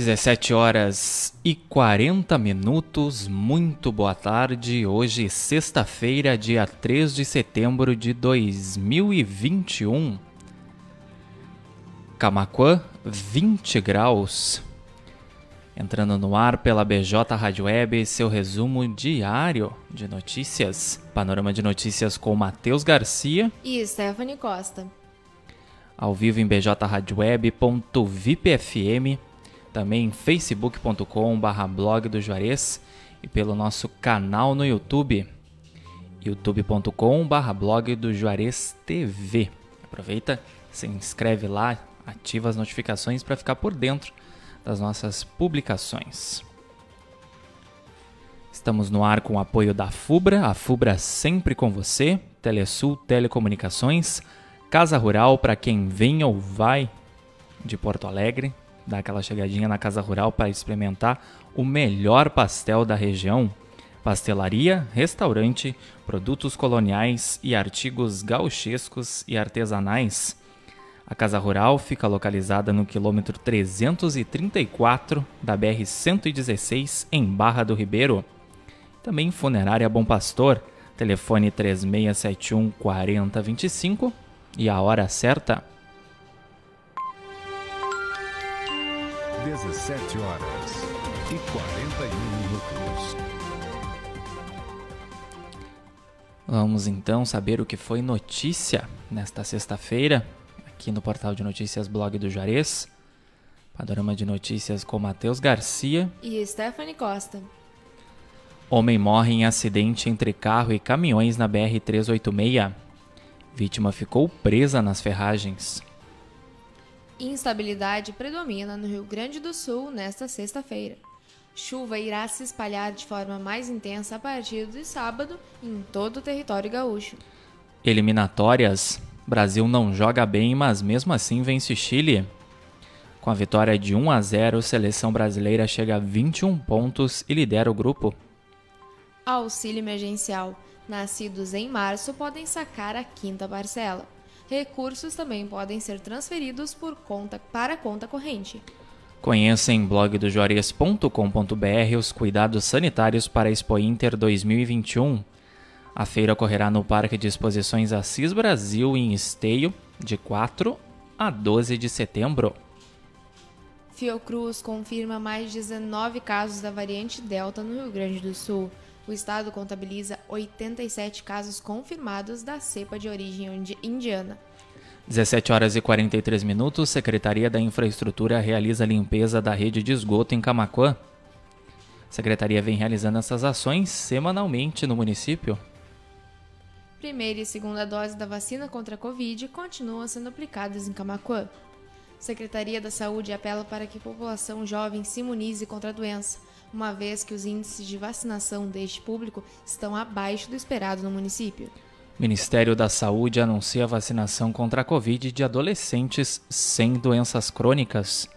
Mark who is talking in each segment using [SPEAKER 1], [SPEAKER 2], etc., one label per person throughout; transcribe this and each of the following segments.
[SPEAKER 1] 17 horas e 40 minutos, muito boa tarde. Hoje, sexta-feira, dia 3 de setembro de 2021. Camaquã, 20 graus. Entrando no ar pela BJ Rádio Web, seu resumo diário de notícias. Panorama de notícias com Matheus Garcia
[SPEAKER 2] e Stephanie Costa.
[SPEAKER 1] Ao vivo em bjradioweb.vipfm, também facebook.com.br blog do Juarez e pelo nosso canal no YouTube, youtube.com.br blog do Juarez TV. Aproveita, se inscreve lá, ativa as notificações para ficar por dentro das nossas publicações. Estamos no ar com o apoio da FUBRA, a FUBRA sempre com você, Telesul Telecomunicações, Casa Rural para quem vem ou vai de Porto Alegre, dá aquela chegadinha na Casa Rural para experimentar o melhor pastel da região. Pastelaria, restaurante, produtos coloniais e artigos gauchescos e artesanais. A Casa Rural fica localizada no quilômetro 334 da BR-116, em Barra do Ribeiro. Também Funerária Bom Pastor, telefone 3671 4025 e a hora certa.
[SPEAKER 3] 17 horas e 41 minutos.
[SPEAKER 1] Vamos então saber o que foi notícia nesta sexta-feira aqui no portal de notícias Blog do Juarez. Panorama de notícias com Matheus Garcia
[SPEAKER 2] e Stephanie Costa.
[SPEAKER 1] Homem morre em acidente entre carro e caminhões na BR-386. Vítima ficou presa nas ferragens.
[SPEAKER 2] Instabilidade predomina no Rio Grande do Sul nesta sexta-feira. Chuva irá se espalhar de forma mais intensa a partir de sábado em todo o território gaúcho.
[SPEAKER 1] Eliminatórias Brasil não joga bem, mas mesmo assim vence Chile. Com a vitória de 1 a 0, a seleção brasileira chega a 21 pontos e lidera o grupo.
[SPEAKER 2] Auxílio emergencial. Nascidos em março podem sacar a quinta parcela. Recursos também podem ser transferidos por conta para conta corrente.
[SPEAKER 1] Conheça em blogdojuarez.com.br os cuidados sanitários para a Expo Inter 2021. A feira ocorrerá no Parque de Exposições Assis Brasil, em Esteio, de 4 a 12 de setembro.
[SPEAKER 2] Fiocruz confirma mais 19 casos da variante Delta no Rio Grande do Sul. O estado contabiliza 87 casos confirmados da cepa de origem indiana.
[SPEAKER 1] 17 horas e 43 minutos, Secretaria da Infraestrutura realiza a limpeza da rede de esgoto em Camaquã. A Secretaria vem realizando essas ações semanalmente no município.
[SPEAKER 2] Primeira e segunda dose da vacina contra a Covid continuam sendo aplicadas em Camacuã. Secretaria da Saúde apela para que a população jovem se imunize contra a doença, uma vez que os índices de vacinação deste público estão abaixo do esperado no município.
[SPEAKER 1] Ministério da Saúde anuncia a vacinação contra a Covid de adolescentes sem doenças crônicas.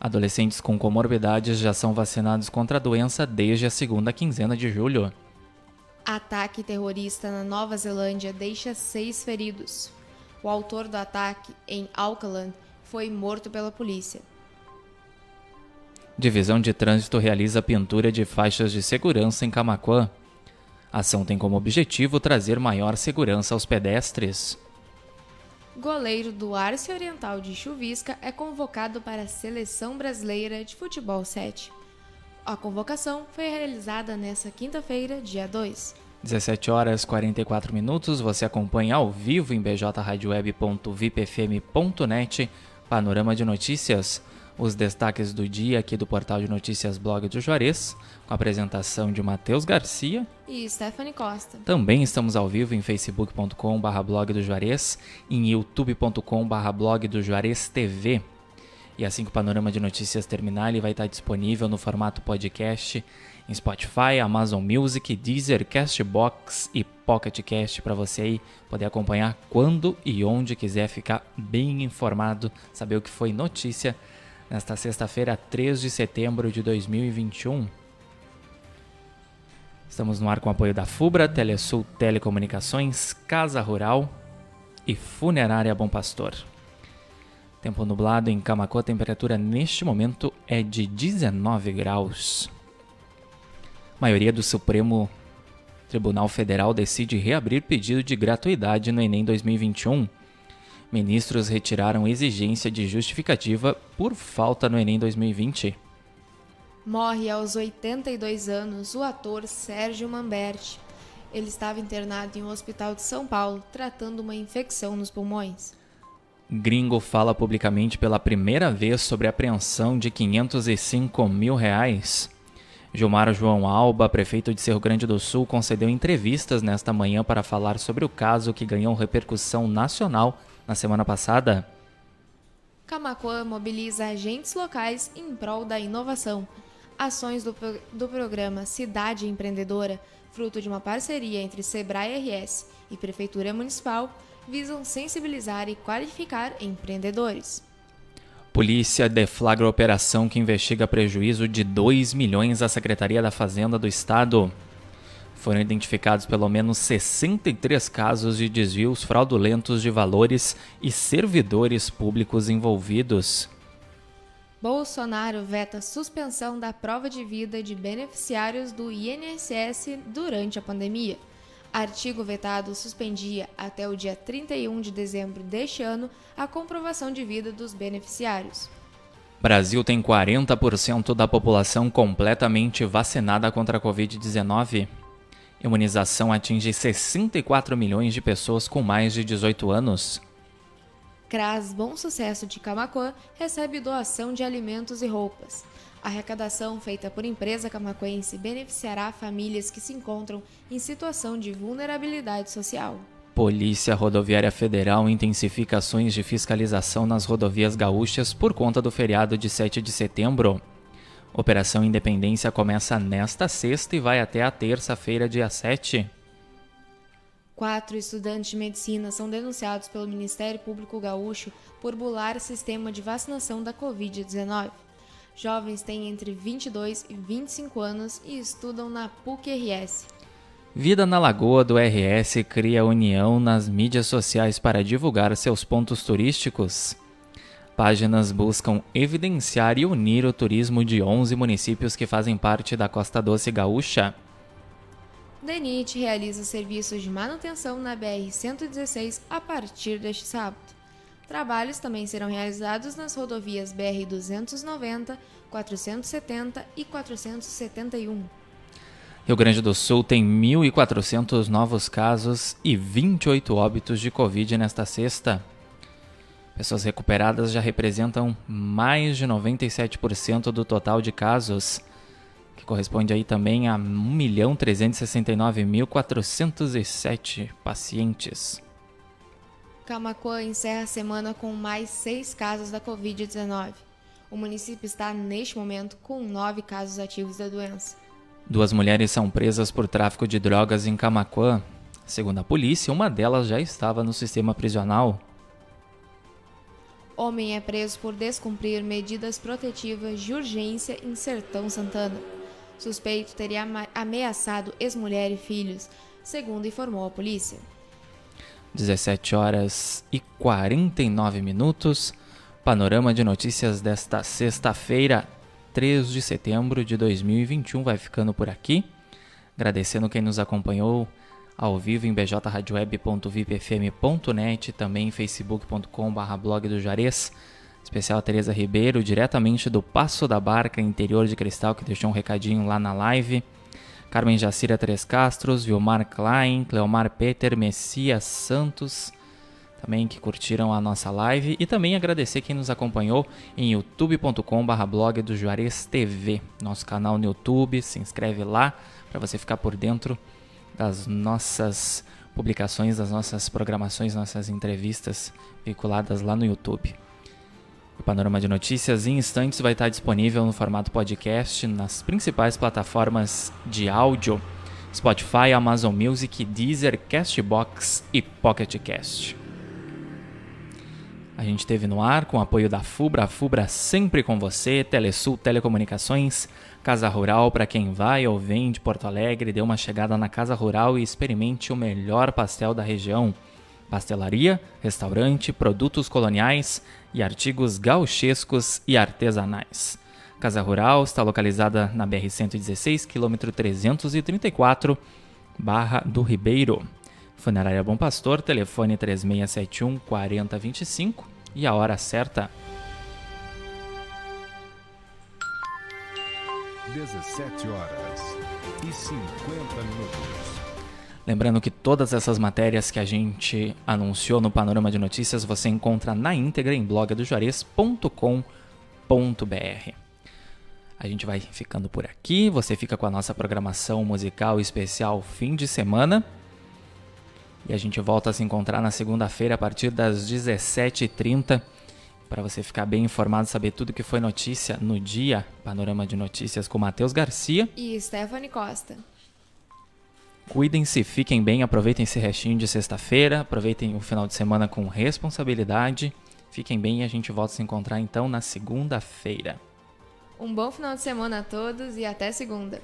[SPEAKER 1] Adolescentes com comorbidades já são vacinados contra a doença desde a segunda quinzena de julho.
[SPEAKER 2] Ataque terrorista na Nova Zelândia deixa seis feridos. O autor do ataque, em Auckland, foi morto pela polícia.
[SPEAKER 1] Divisão de Trânsito realiza pintura de faixas de segurança em Camaquã. A ação tem como objetivo trazer maior segurança aos pedestres.
[SPEAKER 2] Goleiro do Arce Oriental de Chuvisca é convocado para a Seleção Brasileira de Futebol 7. A convocação foi realizada nesta quinta-feira, dia 2.
[SPEAKER 1] 17 horas 44 minutos, você acompanha ao vivo em bjradioweb.vipfm.net Panorama de Notícias, os destaques do dia aqui do portal de notícias Blog do Juarez, com a apresentação de Matheus Garcia
[SPEAKER 2] e Stephanie Costa.
[SPEAKER 1] Também estamos ao vivo em facebook.com.br blog do Juarez, em youtube.com.br blog do Juarez TV. E assim que o panorama de notícias terminar, ele vai estar disponível no formato podcast em Spotify, Amazon Music, Deezer, Castbox e Pocket Cast para você aí poder acompanhar quando e onde quiser ficar bem informado, saber o que foi notícia nesta sexta-feira, 3 de setembro de 2021. Estamos no ar com o apoio da FUBRA, Telesul Telecomunicações, Casa Rural e Funerária Bom Pastor. Tempo nublado em Camacuã, a temperatura neste momento é de 19 graus. A maioria do Supremo Tribunal Federal decide reabrir pedido de gratuidade no Enem 2021. Ministros retiraram exigência de justificativa por falta no Enem 2020.
[SPEAKER 2] Morre aos 82 anos o ator Sérgio Mamberti. Ele estava internado em um hospital de São Paulo tratando uma infecção nos pulmões.
[SPEAKER 1] Gringo fala publicamente pela primeira vez sobre a apreensão de 505 mil reais. Gilmar João Alba, prefeito de Cerro Grande do Sul, concedeu entrevistas nesta manhã para falar sobre o caso que ganhou repercussão nacional na semana passada.
[SPEAKER 2] Camacuã mobiliza agentes locais em prol da inovação. Ações do, do programa Cidade Empreendedora, fruto de uma parceria entre Sebrae RS e Prefeitura Municipal, visam sensibilizar e qualificar empreendedores.
[SPEAKER 1] Polícia deflagra operação que investiga prejuízo de 2 milhões à Secretaria da Fazenda do Estado. Foram identificados pelo menos 63 casos de desvios fraudulentos de valores e servidores públicos envolvidos.
[SPEAKER 2] Bolsonaro veta suspensão da prova de vida de beneficiários do INSS durante a pandemia. Artigo vetado suspendia até o dia 31 de dezembro deste ano a comprovação de vida dos beneficiários.
[SPEAKER 1] Brasil tem 40% da população completamente vacinada contra a Covid-19. Imunização atinge 64 milhões de pessoas com mais de 18 anos.
[SPEAKER 2] CRAS Bom Sucesso de Camacuã recebe doação de alimentos e roupas. A arrecadação feita por empresa camacuense beneficiará famílias que se encontram em situação de vulnerabilidade social.
[SPEAKER 1] Polícia Rodoviária Federal intensifica ações de fiscalização nas rodovias gaúchas por conta do feriado de 7 de setembro. Operação Independência começa nesta sexta e vai até a terça-feira, dia 7.
[SPEAKER 2] Quatro estudantes de medicina são denunciados pelo Ministério Público Gaúcho por bular sistema de vacinação da Covid-19. Jovens têm entre 22 e 25 anos e estudam na PUC-RS.
[SPEAKER 1] Vida na Lagoa do RS cria união nas mídias sociais para divulgar seus pontos turísticos. Páginas buscam evidenciar e unir o turismo de 11 municípios que fazem parte da Costa Doce Gaúcha.
[SPEAKER 2] DENIT realiza serviços de manutenção na BR-116 a partir deste sábado. Trabalhos também serão realizados nas rodovias BR 290, 470 e 471.
[SPEAKER 1] Rio Grande do Sul tem 1.400 novos casos e 28 óbitos de Covid nesta sexta. Pessoas recuperadas já representam mais de 97% do total de casos, que corresponde aí também a 1.369.407 pacientes.
[SPEAKER 2] Camacuã encerra a semana com mais seis casos da Covid-19. O município está, neste momento, com nove casos ativos da doença.
[SPEAKER 1] Duas mulheres são presas por tráfico de drogas em Camacuã. Segundo a polícia, uma delas já estava no sistema prisional.
[SPEAKER 2] Homem é preso por descumprir medidas protetivas de urgência em Sertão Santana. Suspeito teria ameaçado ex-mulher e filhos, segundo informou a polícia.
[SPEAKER 1] 17 horas e 49 minutos. Panorama de notícias desta sexta-feira, 3 de setembro de 2021, vai ficando por aqui. Agradecendo quem nos acompanhou ao vivo em bjradioweb.vipfm.net, também em facebook.com.br blog do Juarez. Especial a Tereza Ribeiro, diretamente do Passo da Barca, interior de Cristal, que deixou um recadinho lá na live. Carmen Jacira Três Castros, Vilmar Klein, Cleomar Peter, Messias Santos, também que curtiram a nossa live. E também agradecer quem nos acompanhou em youtube.com.br blog do Juarez TV, nosso canal no YouTube. Se inscreve lá para você ficar por dentro das nossas publicações, das nossas programações, nossas entrevistas veiculadas lá no YouTube. O Panorama de Notícias em instantes vai estar disponível no formato podcast nas principais plataformas de áudio: Spotify, Amazon Music, Deezer, Castbox e Pocket Cast. A gente teve no ar com o apoio da Fubra, a Fubra sempre com você, Telesul Telecomunicações, Casa Rural para quem vai ou vem de Porto Alegre, dê uma chegada na Casa Rural e experimente o melhor pastel da região. Pastelaria, restaurante, produtos coloniais e artigos gauchescos e artesanais. Casa Rural está localizada na BR-116, quilômetro 334, Barra do Ribeiro. Funerária Bom Pastor, telefone 3671 4025 e a hora certa.
[SPEAKER 3] 17 horas e 50 minutos.
[SPEAKER 1] Lembrando que todas essas matérias que a gente anunciou no Panorama de Notícias você encontra na íntegra em blogdojuarez.com.br. A gente vai ficando por aqui, você fica com a nossa programação musical especial fim de semana. E a gente volta a se encontrar na segunda-feira a partir das 17h30 para você ficar bem informado, saber tudo que foi notícia no dia. Panorama de Notícias com Matheus Garcia.
[SPEAKER 2] E Stephanie Costa.
[SPEAKER 1] Cuidem-se, fiquem bem, aproveitem esse restinho de sexta-feira, aproveitem o final de semana com responsabilidade. Fiquem bem e a gente volta a se encontrar então na segunda-feira.
[SPEAKER 2] Um bom final de semana a todos e até segunda.